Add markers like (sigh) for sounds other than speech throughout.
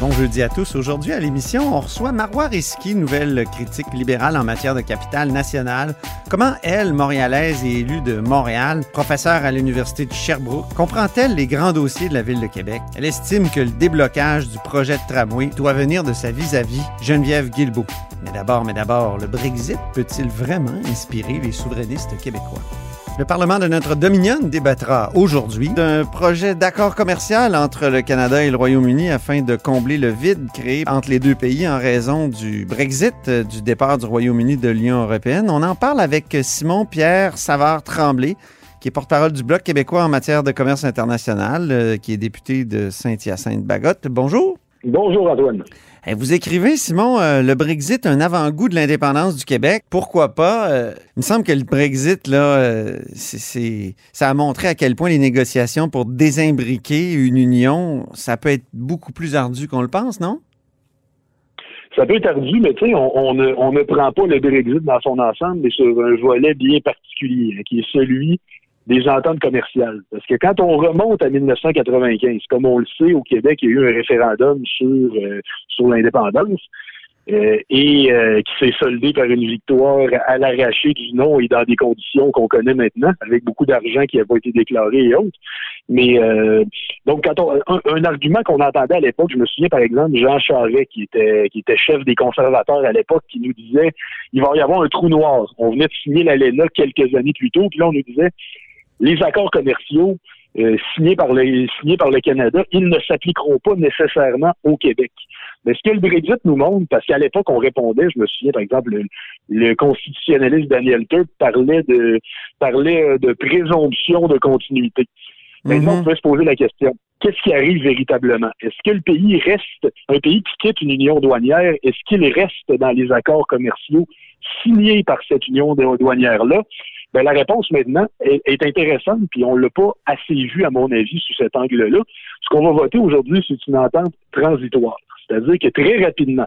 Bon jeudi à tous. Aujourd'hui à l'émission, on reçoit Marois Risky, nouvelle critique libérale en matière de capitale nationale. Comment elle, montréalaise et élue de Montréal, professeure à l'Université de Sherbrooke, comprend-elle les grands dossiers de la ville de Québec? Elle estime que le déblocage du projet de tramway doit venir de sa vis-à-vis, Geneviève Guilbeault. Mais d'abord, mais d'abord, le Brexit peut-il vraiment inspirer les souverainistes québécois? Le Parlement de notre Dominion débattra aujourd'hui d'un projet d'accord commercial entre le Canada et le Royaume-Uni afin de combler le vide créé entre les deux pays en raison du Brexit, euh, du départ du Royaume-Uni de l'Union européenne. On en parle avec Simon Pierre Savard-Tremblay, qui est porte-parole du Bloc québécois en matière de commerce international, euh, qui est député de Saint-Hyacinthe-Bagotte. Bonjour. Bonjour Antoine. Eh, Vous écrivez, Simon, euh, le Brexit, un avant-goût de l'indépendance du Québec. Pourquoi pas? Euh, il me semble que le Brexit, là, euh, ça a montré à quel point les négociations pour désimbriquer une union, ça peut être beaucoup plus ardu qu'on le pense, non? Ça peut être ardu, mais tu sais, on, on ne, on ne prend pas le Brexit dans son ensemble, mais sur un volet bien particulier, hein, qui est celui des ententes commerciales. Parce que quand on remonte à 1995, comme on le sait, au Québec, il y a eu un référendum sur, euh, sur l'indépendance. euh, et euh, qui s'est soldé par une victoire à l'arraché du non et dans des conditions qu'on connaît maintenant, avec beaucoup d'argent qui n'a pas été déclaré et autres. Mais euh, donc, quand on, un, argument qu'on entendait à l'époque, je me souviens par exemple Jean Charest, qui était qui était chef des conservateurs à l'époque, qui nous disait il va y avoir un trou noir. On venait de signer l'ALENA quelques années plus tôt, puis là on nous disait les accords commerciaux euh, signés par le signés par le Canada, ils ne s'appliqueront pas nécessairement au Québec. Mais ce que le Brexit nous montre, parce qu'à l'époque, on répondait, je me souviens, par exemple, le, le constitutionnaliste Daniel Turk parlait de parlait euh, de présomption de continuité. Maintenant, Mhm. on peut se poser la question. Qu'est-ce qui arrive véritablement? Est-ce que le pays reste, un pays qui quitte une union douanière, est-ce qu'il reste dans les accords commerciaux signés par cette union douanière-là? Ben, la réponse maintenant est, intéressante, puis on l'a pas assez vu, à mon avis, sous cet angle-là. Ce qu'on va voter aujourd'hui, c'est une entente transitoire. C'est-à-dire que très rapidement,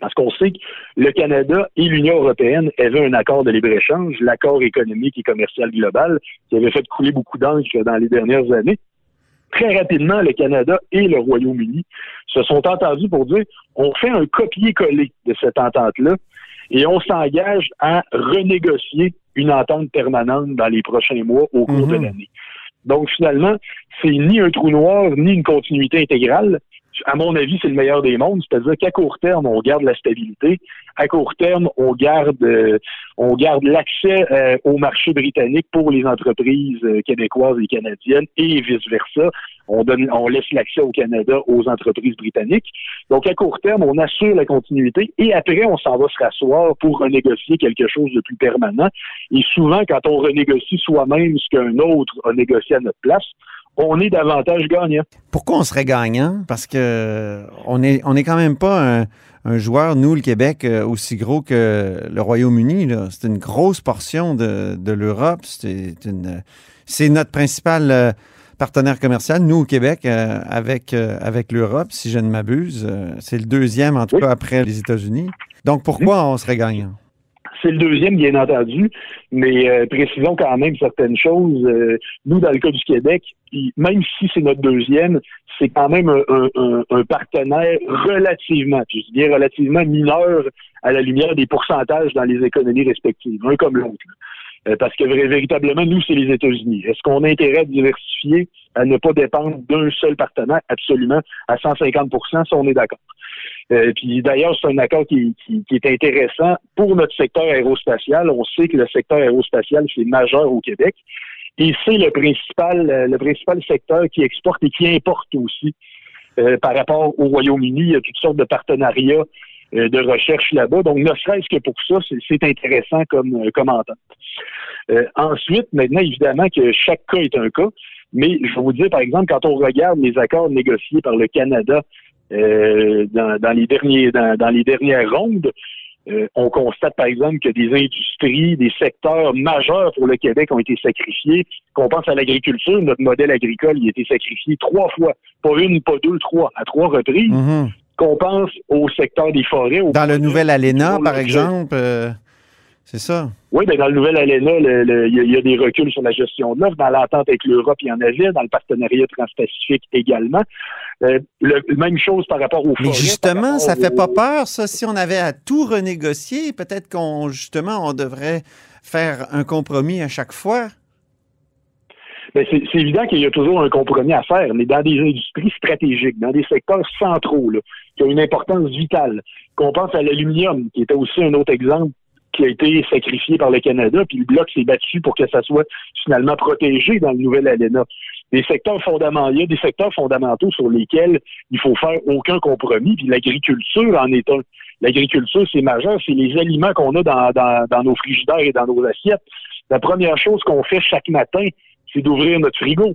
parce qu'on sait que le Canada et l'Union européenne avaient un accord de libre-échange, l'accord économique et commercial global, qui avait fait couler beaucoup d'encre dans les dernières années. Très rapidement, le Canada et le Royaume-Uni se sont entendus pour dire on fait un copier-coller de cette entente-là et on s'engage à renégocier une entente permanente dans les prochains mois au cours de Mhm. l'année. Donc finalement, c'est ni un trou noir ni une continuité intégrale. À mon avis, c'est le meilleur des mondes, c'est-à-dire qu'à court terme, on garde la stabilité. À court terme, on garde, euh, on garde l'accès euh, au marché britannique pour les entreprises euh, québécoises et canadiennes et vice versa. On donne, on laisse l'accès au Canada aux entreprises britanniques. Donc à court terme, on assure la continuité et après, on s'en va se rasseoir pour renégocier quelque chose de plus permanent. Et souvent, quand on renégocie soi-même ce qu'un autre a négocié à notre place, on est davantage gagnant. Pourquoi on serait gagnant? Parce que on est, on est quand même pas un, un joueur, nous, le Québec, euh, aussi gros que le Royaume-Uni. C'est une grosse portion de, de l'Europe. C'est une, c'est notre principal euh, partenaire commercial, nous, au Québec, euh, avec, euh, avec l'Europe, si je ne m'abuse. C'est le deuxième, en tout Oui. cas, après les États-Unis. Donc, pourquoi on serait gagnant? C'est le deuxième, bien entendu, mais euh, précisons quand même certaines choses. Euh, nous, dans le cas du Québec, même si c'est notre deuxième, c'est quand même un, partenaire relativement, je dis relativement mineur à la lumière des pourcentages dans les économies respectives, un comme l'autre. Euh, parce que véritablement, nous, c'est les États-Unis. Est-ce qu'on a intérêt à diversifier, à ne pas dépendre d'un seul partenaire? Absolument, à 150 ça, on est d'accord. Euh, puis d'ailleurs, c'est un accord qui, qui- qui est intéressant pour notre secteur aérospatial. On sait que le secteur aérospatial, c'est majeur au Québec. Et c'est le principal, euh, le principal secteur qui exporte et qui importe aussi. Euh, par rapport au Royaume-Uni, il y a toutes sortes de partenariats euh, de recherche là-bas. Donc, ne serait-ce que pour ça, c'est- intéressant comme, comme entente. Euh, ensuite, maintenant, évidemment que chaque cas est un cas, mais je vais vous dire, par exemple, quand on regarde les accords négociés par le Canada euh, dans, dans les derniers dans, dans les dernières rondes, Euh, on constate, par exemple, que des industries, des secteurs majeurs pour le Québec ont été sacrifiés. Qu'on pense à l'agriculture, notre modèle agricole il a été sacrifié trois fois. Pas une, pas deux, trois, à trois reprises. Mhm. Qu'on pense au secteur des forêts. au Dans le nouvel ALENA, par exemple, euh, c'est ça. Oui, ben dans le nouvel ALENA, le- le- il y, a- il y a des reculs sur la gestion de l'offre. Dans l'entente avec l'Europe, il y en avait. Dans le partenariat transpacifique également. Euh, le, même chose par rapport aux Mais forêts. justement, par ça rapport fait pas peur, ça. Si on avait à tout renégocier, peut-être qu'on, justement, on devrait faire un compromis à chaque fois. Ben, c'est c'est évident qu'il y a toujours un compromis à faire, mais dans des industries stratégiques, dans des secteurs centraux, là, qui ont une importance vitale. Qu'on pense à l'aluminium, qui était aussi un autre exemple qui a été sacrifié par le Canada, puis le Bloc s'est battu pour que ça soit finalement protégé dans le nouvel ALENA. Des secteurs fondamentaux, il y a des secteurs fondamentaux sur lesquels il faut faire aucun compromis, puis l'agriculture en est un. L'agriculture, c'est majeur, c'est les aliments qu'on a dans, dans, dans nos frigidaires et dans nos assiettes. La première chose qu'on fait chaque matin, c'est d'ouvrir notre frigo.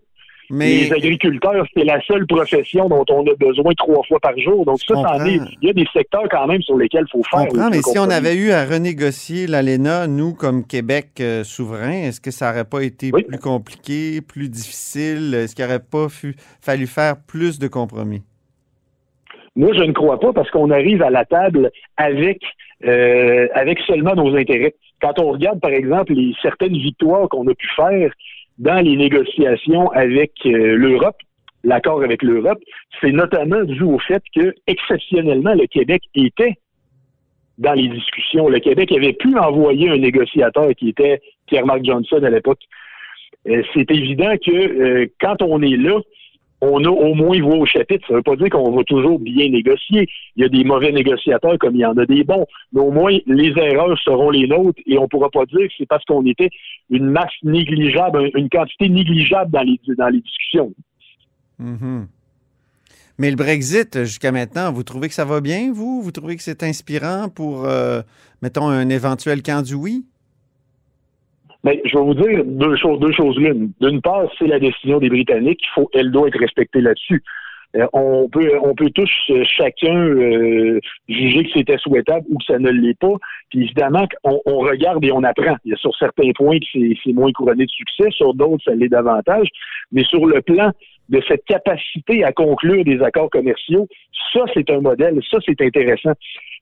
Mais Les agriculteurs, c'est la seule profession dont on a besoin trois fois par jour. Donc ça, il y a des secteurs quand même sur lesquels il faut faire. comprends, mais si on avait eu à renégocier l'ALENA, nous, comme Québec euh, souverain, est-ce que ça n'aurait pas été Oui. plus compliqué, plus difficile? Est-ce qu'il n'aurait pas fu- fallu faire plus de compromis? Moi, je ne crois pas parce qu'on arrive à la table avec euh, avec seulement nos intérêts. Quand on regarde, par exemple, les certaines victoires qu'on a pu faire dans les négociations avec euh, l'Europe, l'accord avec l'Europe, c'est notamment dû au fait que exceptionnellement le Québec était dans les discussions. Le Québec avait pu envoyer un négociateur qui était Pierre-Marc Johnson à l'époque. Euh, c'est évident que euh, quand on est là, on a au moins voix au chapitre. Ça ne veut pas dire qu'on va toujours bien négocier. Il y a des mauvais négociateurs comme il y en a des bons. Mais au moins, les erreurs seront les nôtres et on ne pourra pas dire que c'est parce qu'on était une masse négligeable, une quantité négligeable dans les, dans les discussions. Mhm. Mais le Brexit, jusqu'à maintenant, vous trouvez que ça va bien, vous? Vous trouvez que c'est inspirant pour, euh, mettons, un éventuel camp du oui? Mais je vais vous dire deux choses, deux choses l'une. D'une part, c'est la décision des Britanniques. Il faut, elle doit être respectée là-dessus. Euh, on peut, on peut tous euh, chacun euh, juger que c'était souhaitable ou que ça ne l'est pas. Puis évidemment, on, on regarde et on apprend. Il y a sur certains points que c'est moins couronné de succès, sur d'autres ça l'est davantage. Mais sur le plan de cette capacité à conclure des accords commerciaux, ça c'est un modèle, ça c'est intéressant.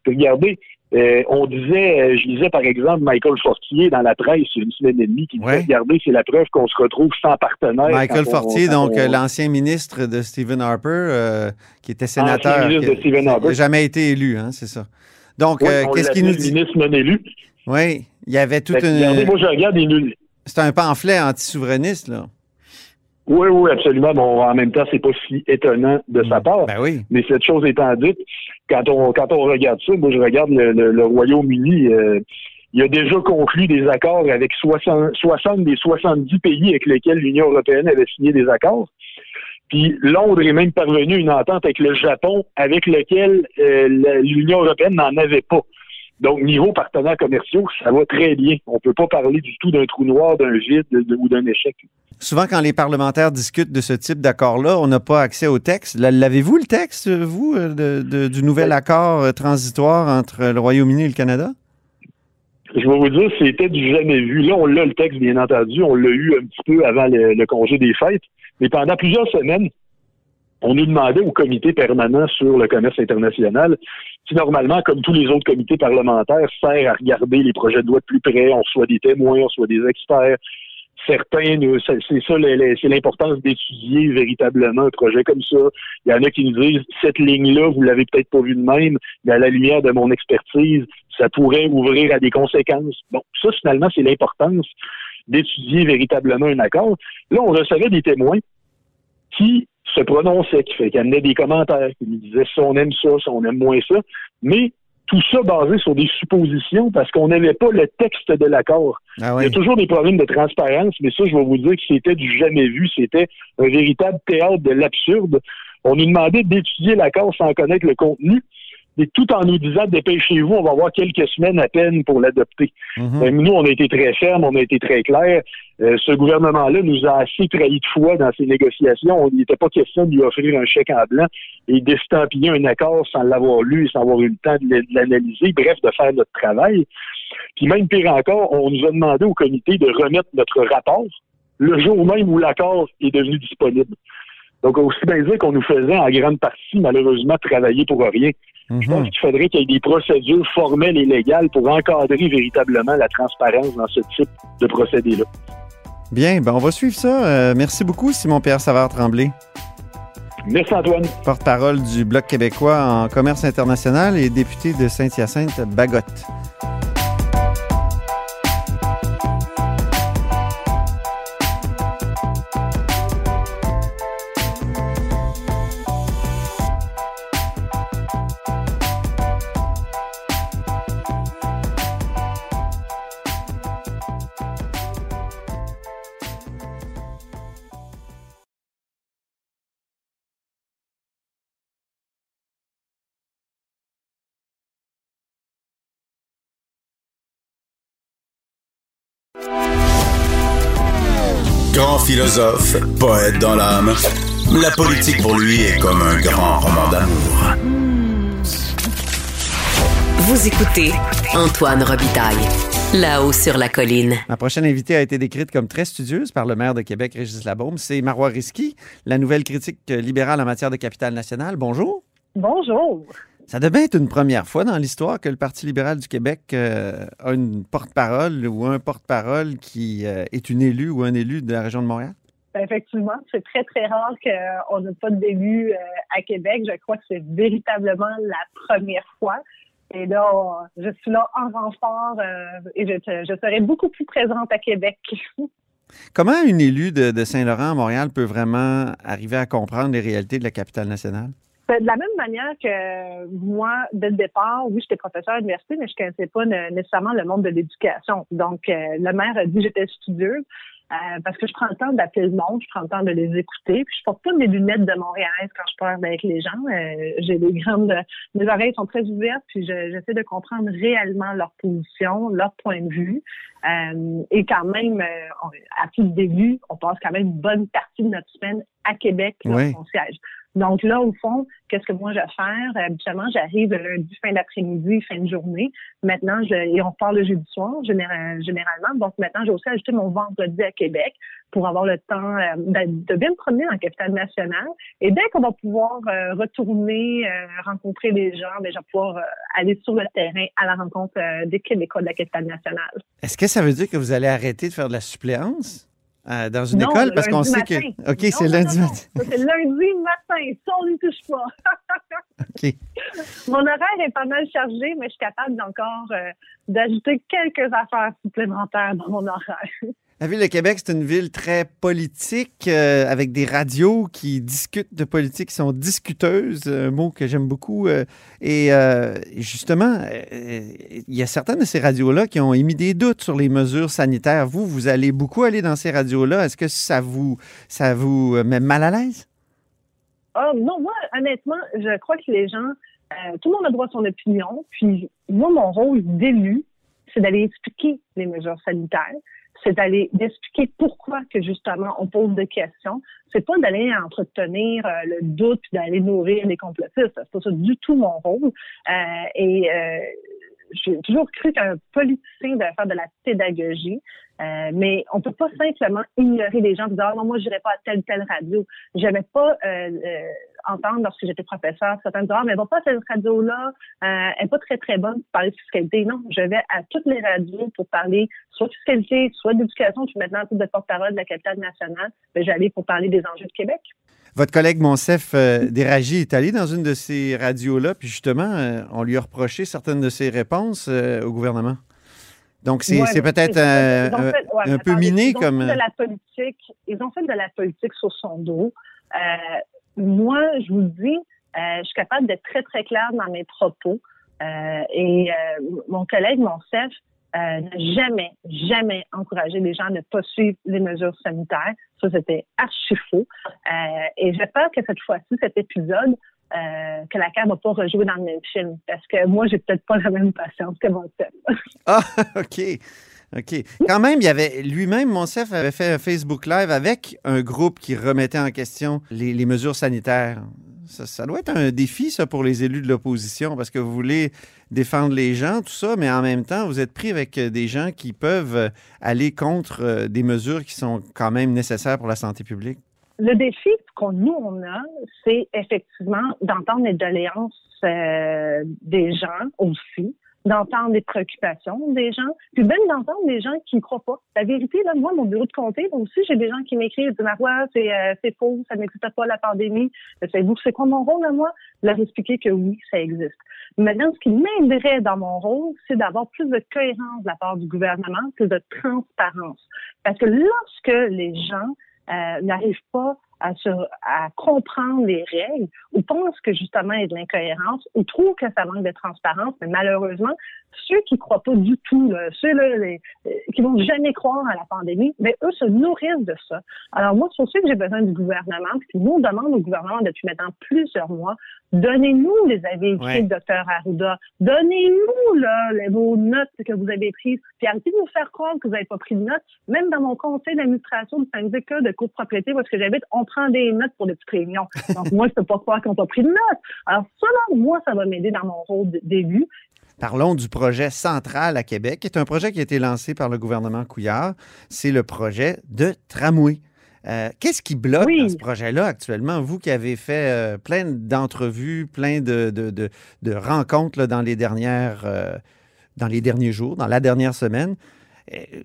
Regardez, euh, on disait, euh, je lisais par exemple Michael Fortier dans la presse il y a une semaine et demie qui disait, Ouais. regardez, c'est la preuve qu'on se retrouve sans partenaire. Michael on- Fortier, donc on- euh, l'ancien ministre de Stephen Harper, euh, qui était sénateur. ministre qui- n'a jamais été élu, hein, c'est ça. Donc, Oui, euh, qu'est-ce qu'il nous dit? ministre non élu. Oui, il y avait toute Fait que, Regardez, une. moi je regarde les nuls. C'est un pamphlet anti-souverainiste, là. Oui, oui, absolument. Bon, en même temps, c'est pas si étonnant de sa part. Ben oui. Mais cette chose étant dite, quand on quand on regarde ça, moi je regarde le, le- le Royaume-Uni, euh, il a déjà conclu des accords avec 60, 60 des 70 pays avec lesquels l'Union européenne avait signé des accords. Puis Londres est même parvenu à une entente avec le Japon, avec lequel euh, l'Union européenne n'en avait pas. Donc, niveau partenaires commerciaux, ça va très bien. On peut pas parler du tout d'un trou noir, d'un vide de- ou d'un échec. Souvent, quand les parlementaires discutent de ce type d'accord-là, on n'a pas accès au texte. L'avez-vous, le texte, vous, euh, de- de- du nouvel accord euh, transitoire entre le Royaume-Uni et le Canada? Je vais vous dire, c'était du jamais vu. Là, on l'a le texte, bien entendu. On l'a eu un petit peu avant le, le congé des fêtes. Mais pendant plusieurs semaines, on nous demandait au comité permanent sur le commerce international, qui normalement, comme tous les autres comités parlementaires, sert à regarder les projets de loi de plus près. On reçoit des témoins, on reçoit des experts. Certains, c'est ça, c'est l'importance d'étudier véritablement un projet comme ça. Il y en a qui nous disent, cette ligne-là, vous l'avez peut-être pas vue de même, mais à la lumière de mon expertise, ça pourrait ouvrir à des conséquences. Bon, ça, finalement, c'est l'importance d'étudier véritablement un accord. Là, on recevait des témoins qui se prononçaient, qui, fait- qui amenaient des commentaires, qui nous disaient si on aime ça, si on aime moins ça, mais tout ça basé sur des suppositions parce qu'on n'avait pas le texte de l'accord. Ah Il y oui. a toujours des problèmes de transparence, mais ça, je vais vous dire que c'était du jamais vu. C'était un véritable théâtre de l'absurde. On nous demandait d'étudier l'accord sans connaître le contenu. Tout en nous disant dépêchez-vous, on va avoir quelques semaines à peine pour l'adopter. Mhm. Euh, Nous, on a été très fermes, on a été très clairs. Euh, ce gouvernement-là nous a assez trahi de foi dans ces négociations. Il n'était pas question de lui offrir un chèque en blanc et d'estampiller un accord sans l'avoir lu, sans avoir eu le temps de l'analyser, bref, de faire notre travail. Puis même pire encore, on nous a demandé au comité de remettre notre rapport le jour même où l'accord est devenu disponible. Donc, aussi bien dire qu'on nous faisait en grande partie, malheureusement, travailler pour rien. Je pense Mhm. qu'il faudrait qu'il y ait des procédures formelles et légales pour encadrer véritablement la transparence dans ce type de procédé-là. Bien, ben on va suivre ça. Euh, merci beaucoup, Simon-Pierre Savard-Tremblay, Merci Antoine. porte-parole du Bloc québécois en commerce international et député de Saint-Hyacinthe-Bagotte. Philosophe, poète dans l'âme, la politique pour lui est comme un grand roman d'amour. Vous écoutez Antoine Robitaille, là-haut sur la colline. Ma prochaine invitée a été décrite comme très studieuse par le maire de Québec, Régis Labaume. C'est Marois Risky, la nouvelle critique libérale en matière de capital national. Bonjour. Bonjour. Ça devait être une première fois dans l'histoire que le Parti libéral du Québec euh, a une porte-parole ou un porte-parole qui euh, est une élue ou un élu de la région de Montréal? Ben, Effectivement, c'est très, très rare qu'on n'ait pas de début euh, à Québec. Je crois que c'est véritablement la première fois. Et là, on- je suis là en renfort et je, je serai beaucoup plus présente à Québec. (laughs) Comment une élue de, de Saint-Laurent à Montréal peut vraiment arriver à comprendre les réalités de la capitale nationale? Ben, De la même manière que moi, dès le départ, oui, j'étais professeur à l'université, mais je ne connaissais pas nécessairement le monde de l'éducation. Donc, euh, le maire a dit que j'étais studieuse euh, parce que je prends le temps d'appeler le monde, je prends le temps de les écouter. Puis je porte pas mes lunettes de Montréal quand je parle avec les gens. Euh, J'ai des grandes, mes oreilles sont très ouvertes, puis je- j'essaie de comprendre réellement leur position, leur point de vue. Euh, et quand même, euh, à tout début, on passe quand même une bonne partie de notre semaine à Québec, là, Oui. son siège. Donc là, au fond, qu'est-ce que moi je vais faire? Euh, Habituellement, j'arrive le lundi, fin d'après-midi, fin de journée. Maintenant, je, et on part le jeudi soir, général- généralement. Donc maintenant, j'ai aussi ajouté mon vendredi à Québec pour avoir le temps euh, de, de bien me promener la capitale nationale. Et dès qu'on va pouvoir euh, retourner, rencontrer les gens, ben, je vais pouvoir aller sur le terrain à la rencontre des Québécois de la capitale nationale. Est-ce que ça veut dire que vous allez arrêter de faire de la suppléance? Euh, dans une Non, école? le Parce qu'on sait que. OK, c'est lundi matin. C'est lundi matin. Ça, on n'y touche pas. (laughs) OK. Mon horaire est pas mal chargé, mais je suis capable encore euh, d'ajouter quelques affaires supplémentaires dans mon horaire. La ville de Québec, c'est une ville très politique, euh, avec des radios qui discutent de politique, qui sont discuteuses, un mot que j'aime beaucoup. euh, et euh, justement, il y a certaines de ces radios-là qui ont émis des doutes sur les mesures sanitaires. Vous, vous allez beaucoup aller dans ces radios-là. Est-ce que ça vous, ça vous met mal à l'aise? Ah, non, moi, honnêtement, je crois que les gens, tout le monde a droit à son opinion. Puis, moi, mon rôle d'élu, c'est d'aller expliquer les mesures sanitaires. C'est d'aller d'expliquer pourquoi que justement on pose des questions. C'est pas d'aller entretenir euh, le doute puis d'aller nourrir les complotistes. C'est pas ça du tout mon rôle. Euh, et euh, j'ai toujours cru qu'un politicien devait faire de la pédagogie, euh, mais on peut pas simplement ignorer les gens en disant ah, non moi j'irai pas à telle telle radio. J'aimais pas euh, euh, entendre lorsque j'étais professeur certains disaient ah mais va pas à cette radio là, euh, elle est pas très très bonne pour parler de fiscalité. Non, je vais à toutes les radios pour parler soit de fiscalité, soit d'éducation. Je suis maintenant en titre de porte-parole de la capitale nationale. Ben, j'allais pour parler des enjeux de Québec. Votre collègue Monsef euh, Déragi est allé dans une de ces radios-là, puis justement, euh, on lui a reproché certaines de ses réponses euh, au gouvernement. Donc, c'est Ouais, mais peut-être euh, un, fait- ouais, un mais peu miné ils ont comme. fait de la politique. Ils ont fait de la politique sur son dos. Euh, moi, je vous dis, euh, je suis capable d'être très très claire dans mes propos. Euh, et euh, mon collègue, mon chef, euh, n'a jamais, jamais encouragé les gens à ne pas suivre les mesures sanitaires. Ça, c'était archi faux. Euh, et j'espère que cette fois-ci, cet épisode que la CAQ va pas rejouer dans le même film. Parce que moi, j'ai peut-être pas la même patience que Monsef. Ah, (laughs) OK. OK. Quand même, il y avait lui-même, Monsef avait fait un Facebook Live avec un groupe qui remettait en question les, mesures sanitaires. Ça, ça, doit être un défi, ça, pour les élus de l'opposition, parce que vous voulez défendre les gens, tout ça, mais en même temps, vous êtes pris avec des gens qui peuvent aller contre des mesures qui sont quand même nécessaires pour la santé publique. Le défi qu'on nous on a, c'est effectivement d'entendre les doléances euh, des gens aussi, d'entendre les préoccupations des gens, puis même d'entendre des gens qui ne croient pas. La vérité, là, moi, mon bureau de comté, moi aussi, j'ai des gens qui m'écrivent, disent, Marois, c'est euh, c'est faux, ça n'existe pas la pandémie. Savez-vous, c'est quoi mon rôle à moi? Leur expliquer que oui, ça existe. Maintenant, ce qui m'aiderait dans mon rôle, c'est d'avoir plus de cohérence de la part du gouvernement, plus de transparence. Parce que lorsque les gens euh, n'arrivent pas à, se, à comprendre les règles ou pensent que justement il y a de l'incohérence ou trouvent que ça manque de transparence, mais malheureusement, ceux qui croient pas du tout, là, ceux là, les, euh, qui vont jamais croire à la pandémie, mais eux se nourrissent de ça. Alors moi, c'est aussi que j'ai besoin du gouvernement, puis nous on demande au gouvernement depuis maintenant plusieurs mois, donnez-nous les avis ouais. du docteur Arruda, donnez-nous là les, vos notes que vous avez prises, puis arrêtez de nous faire croire que vous n'avez pas pris de notes. Même dans mon conseil d'administration du syndicat de copropriété est-ce que j'habite, on prend des notes pour des petites réunions. Donc moi, je peux pas croire qu'on pas pris de notes. Alors là, moi, ça va m'aider dans mon rôle d'élu. Parlons du projet central à Québec, qui est un projet qui a été lancé par le gouvernement Couillard. C'est le projet de tramway. Euh, Qu'est-ce qui bloque oui. dans ce projet-là actuellement? Vous qui avez fait euh, plein d'entrevues, plein de, de, de, de rencontres là, dans, les dernières, euh, dans les derniers jours, dans la dernière semaine,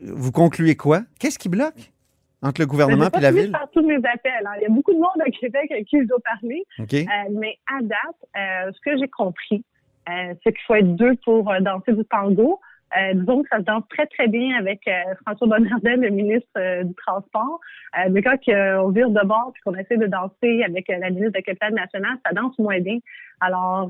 vous concluez quoi? Qu'est-ce qui bloque? Entre le gouvernement et la ville? Par tous mes appels. Hein. Il y a beaucoup de monde à Québec avec qui je dois parler. Okay. mais à date, ce que j'ai compris, euh, c'est qu'il faut être deux pour euh, danser du tango. Euh, disons que ça se danse très, très bien avec euh, François Bonnardel, le ministre euh, du Transport. mais quand on vire de bord et qu'on essaie de danser avec la ministre de la Capitale nationale, ça danse moins bien. Alors,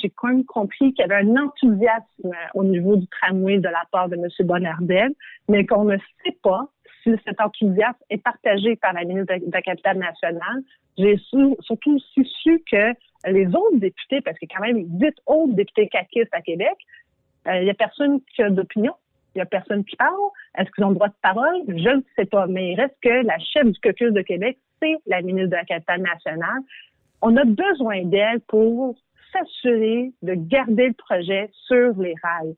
j'ai quand même compris qu'il y avait un enthousiasme au niveau du tramway de la part de M. Bonnardel, mais qu'on ne sait pas cet enthousiasme est partagé par la ministre de la Capitale nationale. J'ai surtout aussi su que les autres députés, parce qu'il y a quand même huit autres députés caquistes à Québec, il euh, n'y a personne qui a d'opinion. Il n'y a personne qui parle. Est-ce qu'ils ont le droit de parole? Je ne sais pas. Mais il reste que la chef du caucus de Québec, c'est la ministre de la capitale nationale. On a besoin d'elle pour s'assurer de garder le projet sur les rails.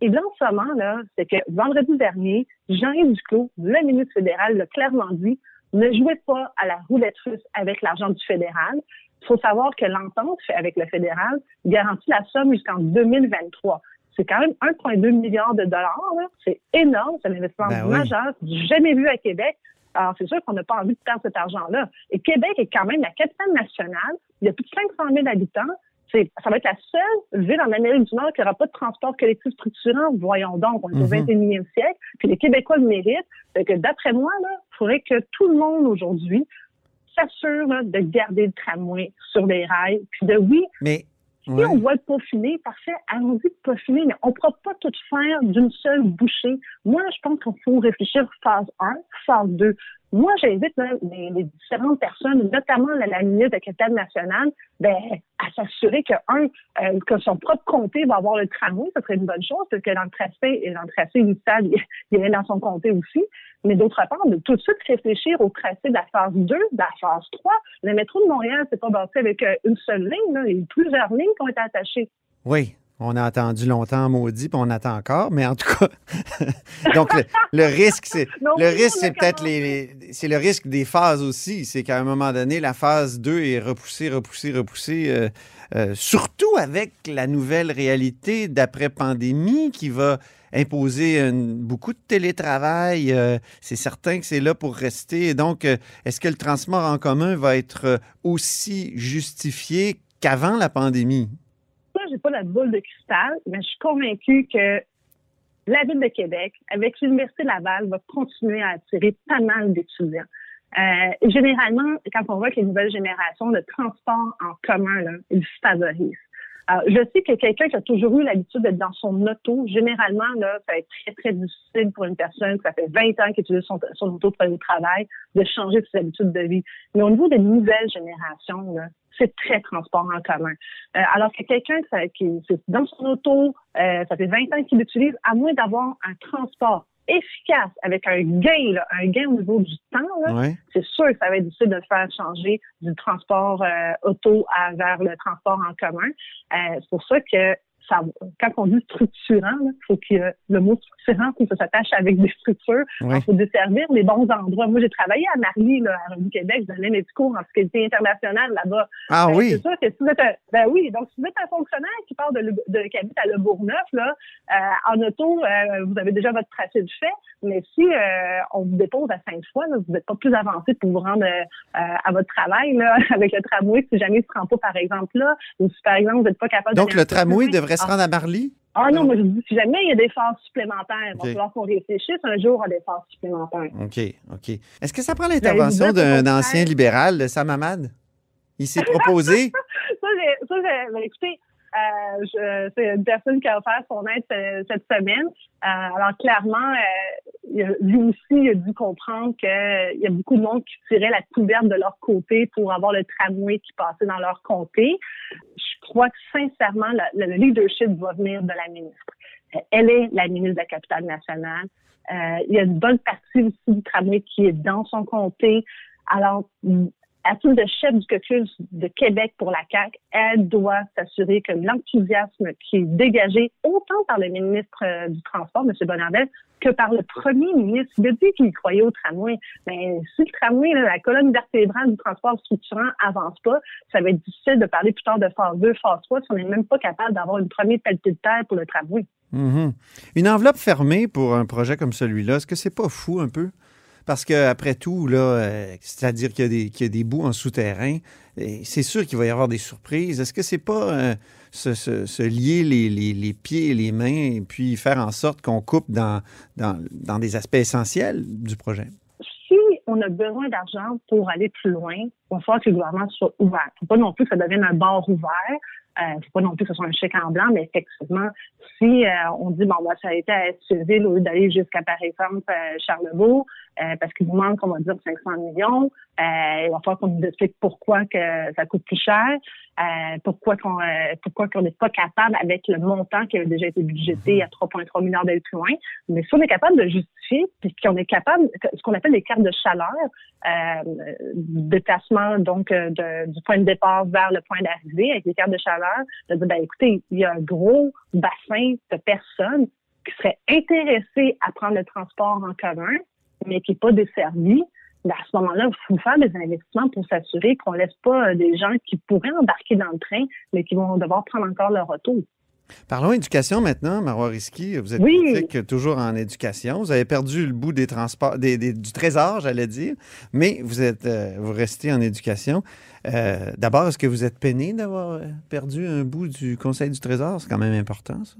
Et là, en ce moment, là, c'est que vendredi dernier, Jean-Yves Duclos, le ministre fédéral, l'a clairement dit, ne jouez pas à la roulette russe avec l'argent du fédéral. Il faut savoir que l'entente avec le fédéral garantit la somme jusqu'en 2023. C'est quand même 1,2 milliard de dollars. C'est énorme. C'est un investissement ben majeur, oui. jamais vu à Québec. Alors, c'est sûr qu'on n'a pas envie de perdre cet argent-là. Et Québec est quand même la capitale nationale. Il y a plus de 500 000 habitants. Ça va être la seule ville en Amérique du Nord qui n'aura pas de transport collectif structurant. Voyons donc, on est au mm -hmm. 21e siècle. Puis les Québécois le méritent. Fait que d'après moi, il faudrait que tout le monde aujourd'hui s'assure de garder le tramway sur les rails. Puis de oui, mais si ouais. on voit le peaufiner, parfait, allons-y de peaufiner, mais on ne pourra pas tout faire d'une seule bouchée. Moi, je pense qu'il faut réfléchir phase 1, phase 2. Moi, j'invite les, les, différentes personnes, notamment la, la ministre de la capitale nationale, ben, à s'assurer que, un, euh, que son propre comté va avoir le tramway, ce serait une bonne chose, parce que dans le tracé, dans le tracé initial, il, est dans son comté aussi. Mais d'autre part, de tout de suite réfléchir au tracé de la phase 2, de la phase 3. Le métro de Montréal, c'est pas bâti avec une seule ligne, là. il y a plusieurs lignes qui ont été attachées. Oui, on a attendu longtemps maudit, puis on attend encore, mais en tout cas, (laughs) donc le, le risque, c'est (laughs) le risque, c'est peut-être les, les c'est le risque des phases aussi, c'est qu'à un moment donné, la phase 2 est repoussée, repoussée, repoussée, euh, euh, surtout avec la nouvelle réalité d'après pandémie qui va imposer une, beaucoup de télétravail. Euh, c'est certain que c'est là pour rester. Et donc, est-ce que le transport en commun va être aussi justifié qu'avant la pandémie? J'ai pas la boule de cristal, mais je suis convaincue que la Ville de Québec, avec l'Université Laval, va continuer à attirer pas mal d'étudiants. Euh, généralement, quand on voit que les nouvelles générations de transport en commun, là, ils favorisent. Je sais que quelqu'un qui a toujours eu l'habitude d'être dans son auto, généralement, ça va être très, très difficile pour une personne qui fait 20 ans qu'il utilise son, son auto pour aller au travail, de changer ses habitudes de vie. Mais au niveau des nouvelles générations, c'est très transport en commun. Euh, alors que quelqu'un qui est dans son auto, euh, ça fait 20 ans qu'il l'utilise, à moins d'avoir un transport efficace avec un gain, là, un gain au niveau du temps, là, Ouais. c'est sûr que ça va être difficile de le faire changer du transport euh, auto à, vers le transport en commun. Euh, c'est pour ça que quand on dit structurant, il faut que le mot structurant, faut que ça s'attache avec des structures. Il faut desservir les bons endroits. Moi, j'ai travaillé à Marly, là, à Revue Québec, je donnais mes cours en fiscalité internationale là-bas. Ah Ben, oui. C'est sûr que si vous êtes un, ben oui, donc si vous êtes un fonctionnaire qui part de, Le- de qui habite à Le Bourgneuf, là, euh, en auto, euh, vous avez déjà votre tracé de fait, mais si euh, on vous dépose à Sainte-Foy, là, vous n'êtes pas plus avancé pour vous rendre euh, à votre travail là, (laughs) avec le tramway si jamais il se rend pas, par exemple, là, ou si par exemple vous n'êtes pas capable Donc, le tramway devrait se Ah. rendre à Marly? Ah non, moi je dis si jamais il y a des phases supplémentaires, il va falloir qu'on réfléchisse un jour à des phases supplémentaires. OK, OK. Est-ce que ça prend l'intervention au d'un ancien libéral, de Sam Hamad? Il s'est proposé. (laughs) ça, j'ai, ça, ben, écoutez, euh, c'est une personne qui a offert son aide euh, cette semaine. Euh, alors, clairement, lui aussi, il a dû comprendre qu'il y a beaucoup de monde qui tirait la couverte de leur côté pour avoir le tramway qui passait dans leur comté. Je crois que, sincèrement, le, le leadership va venir de la ministre. Euh, Elle est la ministre de la capitale nationale. Euh, il y a une bonne partie aussi du tramway qui est dans son comté. Alors, à titre de chef du caucus de Québec pour la CAQ, elle doit s'assurer que l'enthousiasme qui est dégagé autant par le ministre euh, du Transport, M. Bonnardel, que par le premier ministre. Il a dit qu'il croyait au tramway. Mais si le tramway, la colonne vertébrale du transport structurant avance pas, ça va être difficile de parler plus tard de phase 2, phase 3 si on n'est même pas capable d'avoir une première pelletée de terre pour le tramway. Mhm. Une enveloppe fermée pour un projet comme celui-là, est-ce que c'est pas fou un peu? Parce qu'après tout, là, euh, c'est-à-dire qu'il y, a des- qu'il y a des bouts en souterrain, c'est sûr qu'il va y avoir des surprises. Est-ce que c'est pas euh, se, lier les, pieds et les mains et puis faire en sorte qu'on coupe dans, des aspects essentiels du projet? si on a besoin d'argent pour aller plus loin, il va falloir que le gouvernement soit ouvert. Il ne faut pas non plus que ça devienne un bar ouvert. Ne faut pas non plus que ce soit un chèque en blanc, mais effectivement, si euh, on dit, bon, moi, ça a été à Estiville au lieu d'aller jusqu'à, par exemple, euh, euh, parce qu'il nous manque, on va dire, 500 millions, euh, il va falloir qu'on nous explique pourquoi que ça coûte plus cher, euh, pourquoi qu'on pourquoi qu'on n'est pas capable, avec le montant qui avait déjà été budgété à 3,3 milliards d'aller plus loin, mais si on est capable de justifier, puis qu'on est capable, ce qu'on appelle des cartes de chaleur, déplacement donc de- du point de départ vers le point d'arrivée avec les cartes de chaleur, de dire, ben écoutez, il y a un gros bassin de personnes qui seraient intéressées à prendre le transport en commun, mais qui n'est pas desservi. Ben, à ce moment-là, il faut faire des investissements pour s'assurer qu'on laisse pas euh, des gens qui pourraient embarquer dans le train, mais qui vont devoir prendre encore leur retour. Parlons éducation maintenant, Marois Risky. Vous êtes Oui. critique toujours en éducation. Vous avez perdu le bout des transports, des- des- du trésor, j'allais dire, mais vous êtes, euh, vous restez en éducation. Euh, D'abord, est-ce que vous êtes peiné d'avoir perdu un bout du Conseil du Trésor? C'est quand même important, ça.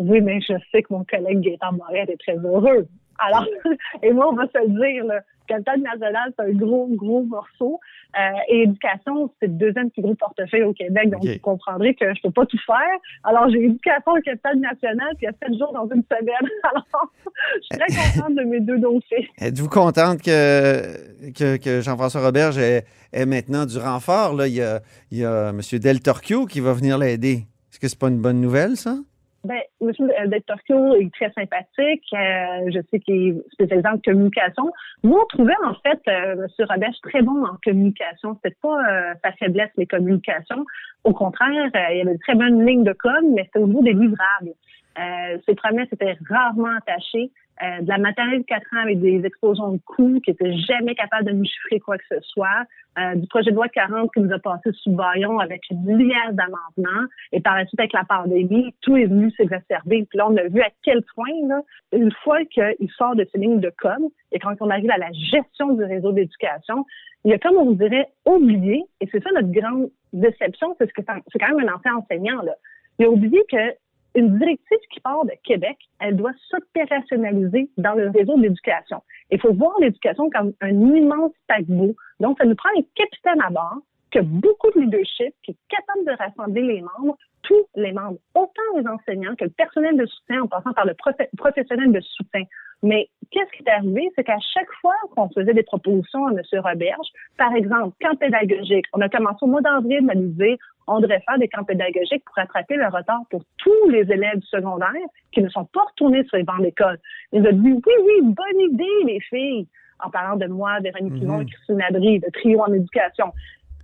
Oui, mais je sais que mon collègue Gaëtan Moret est très heureux. Alors, (laughs) et moi, on va se le dire, le capital national, c'est un gros, gros morceau. Euh, et éducation, c'est le deuxième plus gros portefeuille au Québec. Donc, vous comprendrez que je peux pas tout faire. Alors, j'ai éducation au capital national, puis il y a sept jours dans une semaine. (laughs) Alors, je suis très contente de mes deux dossiers. Êtes-vous contente que, que, que Jean-François Roberge ait, ait maintenant du renfort? Là? Il, y a, il y a M. Del Torchio qui va venir l'aider. Est-ce que c'est pas une bonne nouvelle, ça? Ben, M. Del Torchio est très sympathique. Euh, je sais qu'il est spécialisé en communication. Nous, on trouvait en fait euh, M. Roberge très bon en communication. C'était pas euh, sa faiblesse, les communications. Au contraire, euh, il avait une très bonne ligne de com, mais c'était au niveau des livrables. Euh, ses promesses étaient rarement attachées. Euh, de la matériel de 4 ans avec des explosions de coûts qui étaient jamais capables de nous chiffrer quoi que ce soit. Euh, du projet de loi 40 qui nous a passé sous baillon avec une milliard d'amendements. Et par la suite, avec la pandémie, tout est venu s'exacerber. Puis là, on a vu à quel point, là, une fois qu'il sort de ces lignes de com, et quand on arrive à la gestion du réseau d'éducation, il a comme on dirait oublié, et c'est ça notre grande déception, c'est que c'est quand même un ancien enseignant, là. Il a oublié que une directive qui part de Québec, elle doit s'opérationnaliser dans le réseau d'éducation. Il faut voir l'éducation comme un immense paquebot. Donc, ça nous prend un capitaine à bord qui a beaucoup de leadership, qui est capable de rassembler les membres, tous les membres, autant les enseignants que le personnel de soutien, en passant par le professionnel de soutien. Mais qu'est-ce qui est arrivé, c'est qu'à chaque fois qu'on faisait des propositions à M. Roberge, par exemple, camp pédagogique, on a commencé au mois d'avril à nous dire on devrait faire des camps pédagogiques pour rattraper le retard pour tous les élèves secondaires qui ne sont pas retournés sur les bancs d'école. Il nous a dit oui, oui, bonne idée, les filles, en parlant de moi, Véronique mm et Christine Adry, de Trio en éducation.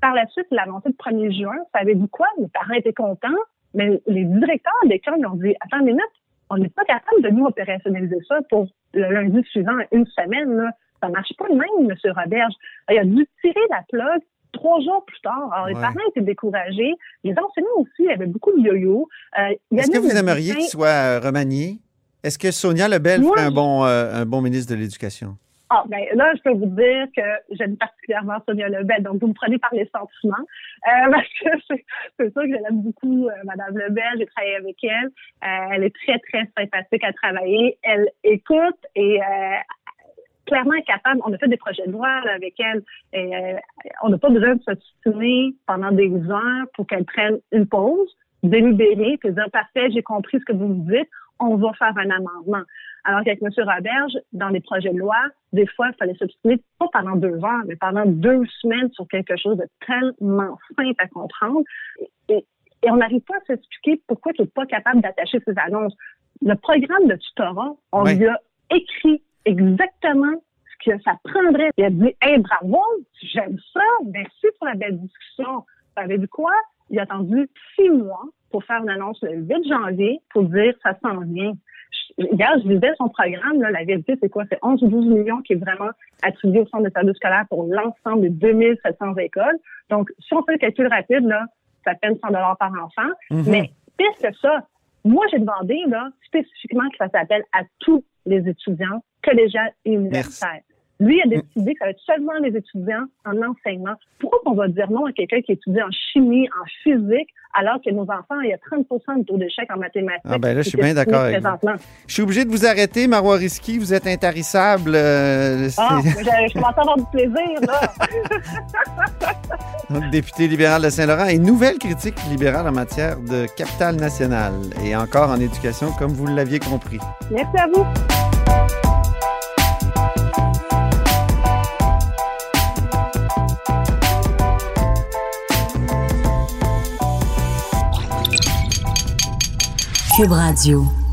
Par la suite, l'avancée du 1er juin, ça avait dit quoi? Les parents étaient contents, mais les directeurs d'école ont dit attends une minute, on n'est pas capable de nous opérationnaliser ça pour le lundi suivant, une semaine. Là. Ça marche pas le même, M. Roberge. Il a dû tirer la plug trois jours plus tard. Alors, les parents étaient découragés. Les enseignants aussi avaient beaucoup de yo-yo. Euh, Est-ce que vous aimeriez qu'il soit euh, remanié? Est-ce que Sonia Lebel ferait un bon, euh, un bon ministre de l'Éducation? Ah, ben là, je peux vous dire que j'aime particulièrement Sonia Lebel, donc vous me prenez par les sentiments. Euh, (laughs) parce que c'est sûr que j'aime beaucoup euh, Madame Lebel, j'ai travaillé avec elle. Euh, elle est très, très sympathique à travailler. Elle écoute et euh, clairement capable. On a fait des projets de loi avec elle. Et, euh, on n'a pas besoin de se soutenir pendant des heures pour qu'elle prenne une pause, délibérer, puis dire parfait, j'ai compris ce que vous me dites, on va faire un amendement. Alors qu'avec M. Roberge, dans les projets de loi, des fois, il fallait s'obstiner pas pendant deux heures, mais pendant deux semaines sur quelque chose de tellement simple à comprendre. Et, on n'arrive pas à s'expliquer pourquoi tu n'es pas capable d'attacher ces annonces. Le programme de tutorat, on lui a écrit exactement ce que ça prendrait. Il a dit Hey, bravo, j'aime ça, merci pour la belle discussion. Ça avait dit quoi? Il a attendu six mois pour faire une annonce le 8 janvier pour dire ça s'en vient. Regarde, je disais son programme, là, la vérité, c'est quoi? C'est 11 ou 12 millions qui est vraiment attribué au centre de service scolaire pour l'ensemble des 2700 écoles. Donc, si on fait le calcul rapide, là, ça peine 100 dollars par enfant. Mm-hmm. Mais pire que ça, moi, j'ai demandé là, spécifiquement que ça s'appelle à tous les étudiants collégiens et universitaires. Lui a décidé que ça va être seulement les étudiants en enseignement. Pourquoi on va dire non à quelqu'un qui étudie en chimie, en physique, alors que nos enfants, il y a 30% de taux d'échec en mathématiques? Ah ben là, je suis bien d'accord avec vous. Je suis obligé de vous arrêter, Marois Risky. Vous êtes intarissable. Euh, ah, je commence à avoir du plaisir, là. (laughs) Donc, député libéral de Saint-Laurent et nouvelle critique libérale en matière de capital national et encore en éducation, comme vous l'aviez compris. Merci à vous. Cube Radio.